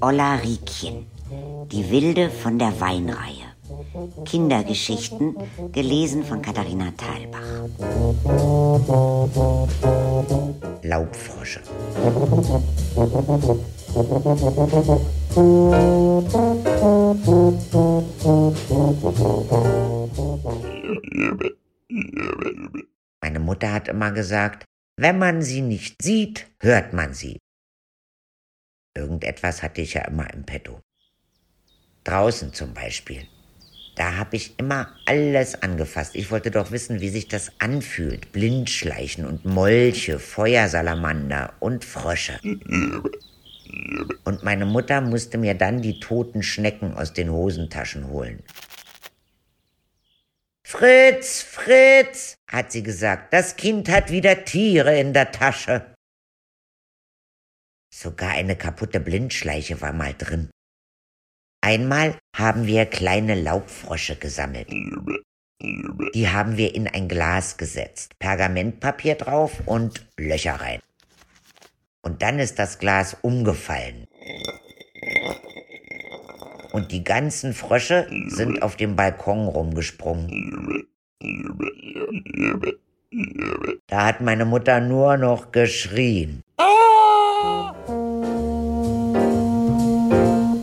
Olla Riekchen, die Wilde von der Weinreihe. Kindergeschichten, gelesen von Katharina Thalbach. Laubfrosche. Meine Mutter hat immer gesagt, wenn man sie nicht sieht, hört man sie. Irgendetwas hatte ich ja immer im Petto. Draußen zum Beispiel. Da habe ich immer alles angefasst. Ich wollte doch wissen, wie sich das anfühlt. Blindschleichen und Molche, Feuersalamander und Frösche. Und meine Mutter musste mir dann die toten Schnecken aus den Hosentaschen holen. Fritz, Fritz, hat sie gesagt, das Kind hat wieder Tiere in der Tasche. Sogar eine kaputte Blindschleiche war mal drin. Einmal haben wir kleine Laubfrosche gesammelt. Die haben wir in ein Glas gesetzt, Pergamentpapier drauf und Löcher rein. Und dann ist das Glas umgefallen. Und die ganzen Frösche sind auf dem Balkon rumgesprungen. Da hat meine Mutter nur noch geschrien.